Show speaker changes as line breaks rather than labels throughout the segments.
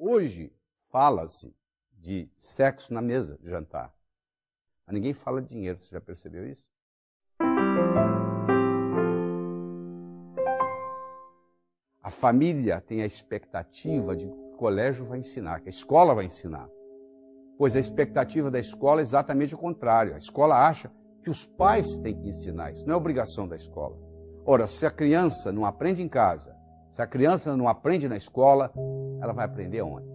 Hoje fala-se de sexo na mesa de jantar. Mas ninguém fala de dinheiro, você já percebeu isso? A família tem a expectativa de que o colégio vai ensinar, que a escola vai ensinar. Pois a expectativa da escola é exatamente o contrário. A escola acha que os pais têm que ensinar isso, não é obrigação da escola. Ora, se a criança não aprende em casa, se a criança não aprende na escola, ela vai aprender onde?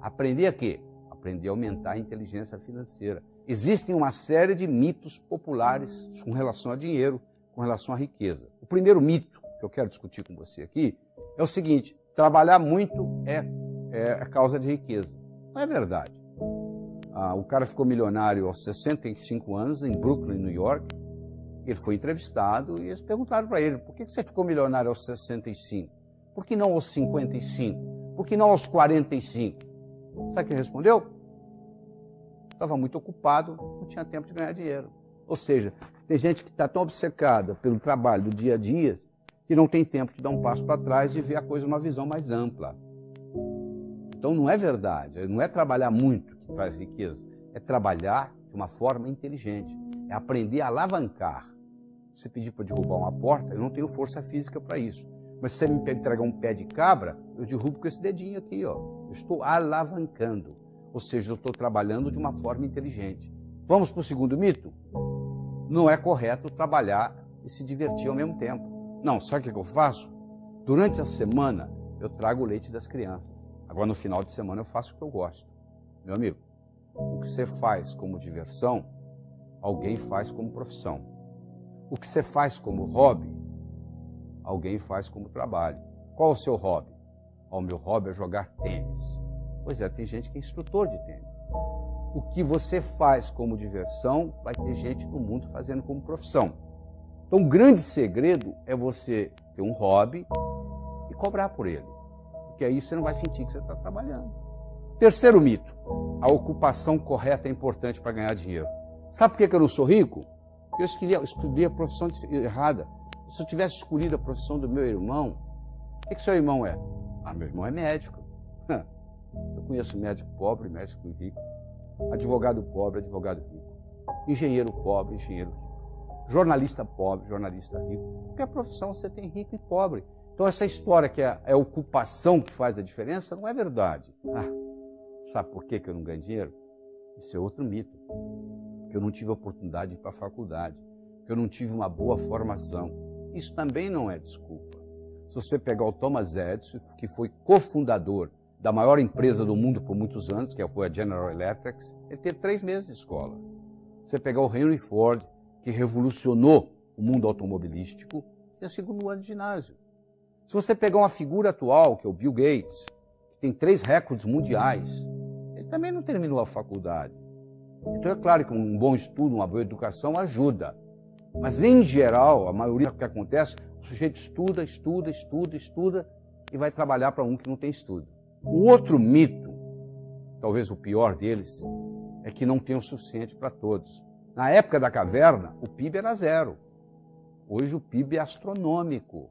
Aprender a quê? Aprender a aumentar a inteligência financeira. Existem uma série de mitos populares com relação a dinheiro, com relação à riqueza. O primeiro mito que eu quero discutir com você aqui é o seguinte: trabalhar muito é, é a causa de riqueza. Não é verdade. Ah, o cara ficou milionário aos 65 anos em Brooklyn, New York. Ele foi entrevistado e eles perguntaram para ele: por que você ficou milionário aos 65? Por que não aos 55? Por que não aos 45? Sabe o que ele respondeu? Estava muito ocupado, não tinha tempo de ganhar dinheiro. Ou seja, tem gente que está tão obcecada pelo trabalho do dia a dia que não tem tempo de dar um passo para trás e ver a coisa numa visão mais ampla. Então não é verdade, não é trabalhar muito que traz riqueza, é trabalhar de uma forma inteligente, é aprender a alavancar. Se pedir para derrubar uma porta, eu não tenho força física para isso. Mas se você me entregar um pé de cabra, eu derrubo com esse dedinho aqui, ó. Eu estou alavancando. Ou seja, eu estou trabalhando de uma forma inteligente. Vamos para o segundo mito? Não é correto trabalhar e se divertir ao mesmo tempo. Não, sabe o que eu faço? Durante a semana, eu trago o leite das crianças. Agora, no final de semana, eu faço o que eu gosto. Meu amigo, o que você faz como diversão, alguém faz como profissão. O que você faz como hobby, alguém faz como trabalho. Qual o seu hobby? O meu hobby é jogar tênis. Pois é, tem gente que é instrutor de tênis. O que você faz como diversão, vai ter gente no mundo fazendo como profissão. Então, o grande segredo é você ter um hobby e cobrar por ele. Porque aí você não vai sentir que você está trabalhando. Terceiro mito: a ocupação correta é importante para ganhar dinheiro. Sabe por que eu não sou rico? Porque eu escolhi, escolhi a profissão errada. Se eu tivesse escolhido a profissão do meu irmão, o que, que seu irmão é? Ah, meu irmão é médico. Eu conheço médico pobre, médico rico, advogado pobre, advogado rico, engenheiro pobre, engenheiro rico, jornalista pobre, jornalista rico. Qualquer profissão você tem rico e pobre. Então essa história que é, é a ocupação que faz a diferença não é verdade. Ah, sabe por que eu não ganho dinheiro? Isso é outro mito. Porque eu não tive oportunidade de ir para a faculdade, porque eu não tive uma boa formação isso também não é desculpa. Se você pegar o Thomas Edison, que foi cofundador da maior empresa do mundo por muitos anos, que foi a General Electric, ele teve três meses de escola. Se você pegar o Henry Ford, que revolucionou o mundo automobilístico, tinha segundo ano de ginásio. Se você pegar uma figura atual, que é o Bill Gates, que tem três recordes mundiais, ele também não terminou a faculdade. Então é claro que um bom estudo, uma boa educação ajuda. Mas, em geral, a maioria do que acontece, o sujeito estuda, estuda, estuda, estuda e vai trabalhar para um que não tem estudo. O outro mito, talvez o pior deles, é que não tem o suficiente para todos. Na época da caverna, o PIB era zero. Hoje o PIB é astronômico.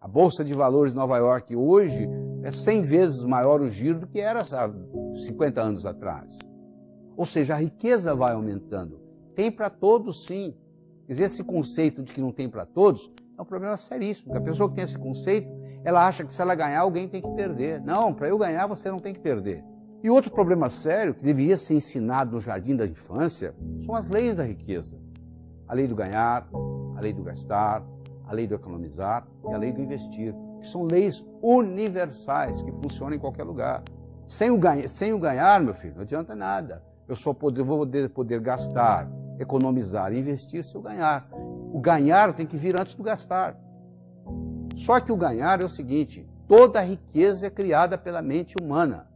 A Bolsa de Valores de Nova York hoje é 100 vezes maior o giro do que era há 50 anos atrás. Ou seja, a riqueza vai aumentando. Tem para todos, sim. Quer esse conceito de que não tem para todos é um problema seríssimo. Porque a pessoa que tem esse conceito, ela acha que se ela ganhar, alguém tem que perder. Não, para eu ganhar, você não tem que perder. E outro problema sério, que deveria ser ensinado no jardim da infância, são as leis da riqueza. A lei do ganhar, a lei do gastar, a lei do economizar e a lei do investir, que são leis universais que funcionam em qualquer lugar. Sem o, ganha, sem o ganhar, meu filho, não adianta nada. Eu só poder, vou poder, gastar, economizar investir se eu ganhar. O ganhar tem que vir antes do gastar. Só que o ganhar é o seguinte: toda riqueza é criada pela mente humana.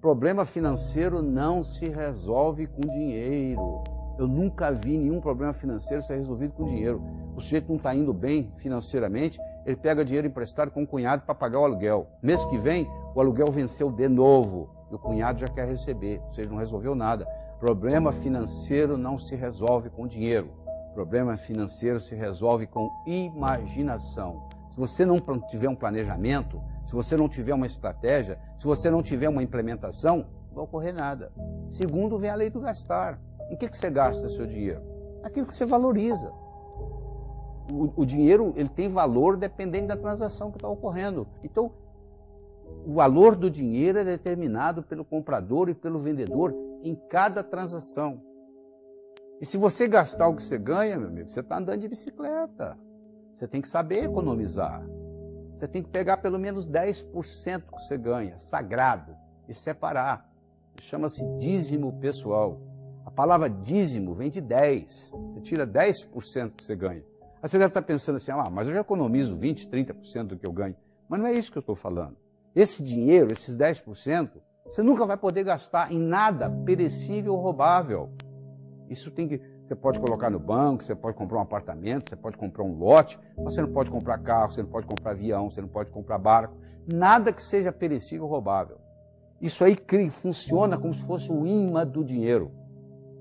Problema financeiro não se resolve com dinheiro. Eu nunca vi nenhum problema financeiro ser resolvido com dinheiro. O sujeito não está indo bem financeiramente, ele pega dinheiro emprestado com o cunhado para pagar o aluguel. Mês que vem, o aluguel venceu de novo e o cunhado já quer receber, ou seja, não resolveu nada. Problema financeiro não se resolve com dinheiro. Problema financeiro se resolve com imaginação. se você não tiver um planejamento, se você não tiver uma estratégia, se você não tiver uma implementação, não vai ocorrer nada. Segundo, vem a lei do gastar. Em que, que você gasta seu dinheiro? Aquilo que você valoriza. O, o dinheiro ele tem valor dependendo da transação que está ocorrendo. Então, o valor do dinheiro é determinado pelo comprador e pelo vendedor em cada transação. E se você gastar o que você ganha, meu amigo, você está andando de bicicleta. Você tem que saber economizar. Você tem que pegar pelo menos 10% que você ganha, sagrado, e separar. Chama-se dízimo pessoal. A palavra dízimo vem de 10. Você tira 10% que você ganha. Aí você deve estar pensando assim, ah, mas eu já economizo 20, 30% do que eu ganho. Mas não é isso que eu estou falando. Esse dinheiro, esses 10%, você nunca vai poder gastar em nada perecível ou roubável. Isso tem que. Você pode colocar no banco, você pode comprar um apartamento, você pode comprar um lote, mas você não pode comprar carro, você não pode comprar avião, você não pode comprar barco. Nada que seja perecível ou roubável. Isso aí funciona como se fosse o imã do dinheiro.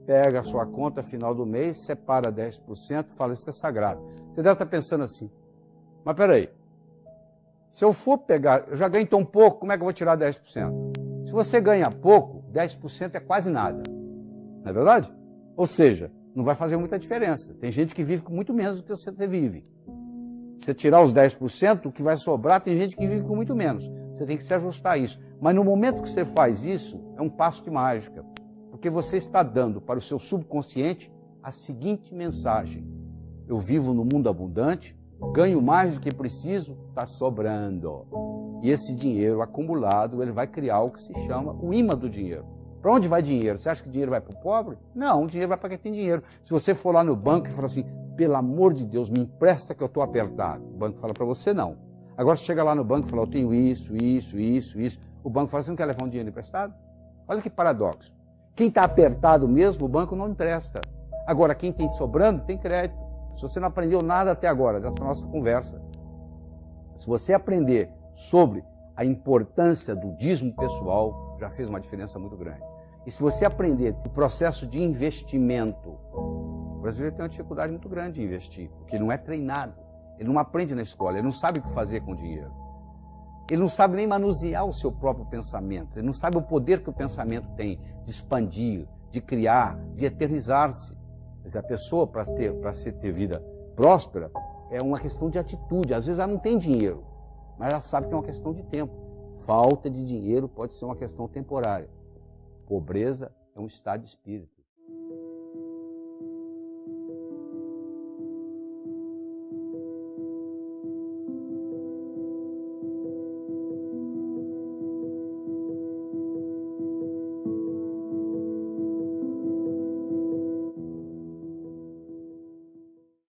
Pega a sua conta final do mês, separa 10%, fala isso é sagrado. Você deve estar pensando assim, mas peraí, se eu for pegar, eu já ganho tão pouco, como é que eu vou tirar 10%? Se você ganha pouco, 10% é quase nada. Não é verdade? Ou seja, não vai fazer muita diferença. Tem gente que vive com muito menos do que você vive. Se você tirar os 10%, o que vai sobrar, tem gente que vive com muito menos. Você tem que se ajustar a isso. Mas no momento que você faz isso, é um passo de mágica. Porque você está dando para o seu subconsciente a seguinte mensagem: Eu vivo no mundo abundante, ganho mais do que preciso, está sobrando. E esse dinheiro acumulado, ele vai criar o que se chama o imã do dinheiro. Para onde vai dinheiro? Você acha que dinheiro vai para o pobre? Não, o dinheiro vai para quem tem dinheiro. Se você for lá no banco e falar assim, pelo amor de Deus, me empresta que eu estou apertado. O banco fala para você não. Agora você chega lá no banco e fala, eu tenho isso, isso, isso, isso. O banco fala, você não quer levar um dinheiro emprestado? Olha que paradoxo. Quem está apertado mesmo, o banco não empresta. Agora, quem tem sobrando, tem crédito. Se você não aprendeu nada até agora dessa nossa conversa, se você aprender sobre a importância do dízimo pessoal, já fez uma diferença muito grande. E se você aprender o processo de investimento, o brasileiro tem uma dificuldade muito grande de investir, porque não é treinado. Ele não aprende na escola, ele não sabe o que fazer com o dinheiro. Ele não sabe nem manusear o seu próprio pensamento, ele não sabe o poder que o pensamento tem de expandir, de criar, de eternizar-se. Mas a pessoa, para ter, para ter vida próspera, é uma questão de atitude. Às vezes ela não tem dinheiro, mas ela sabe que é uma questão de tempo. Falta de dinheiro pode ser uma questão temporária. Pobreza é um estado de espírito.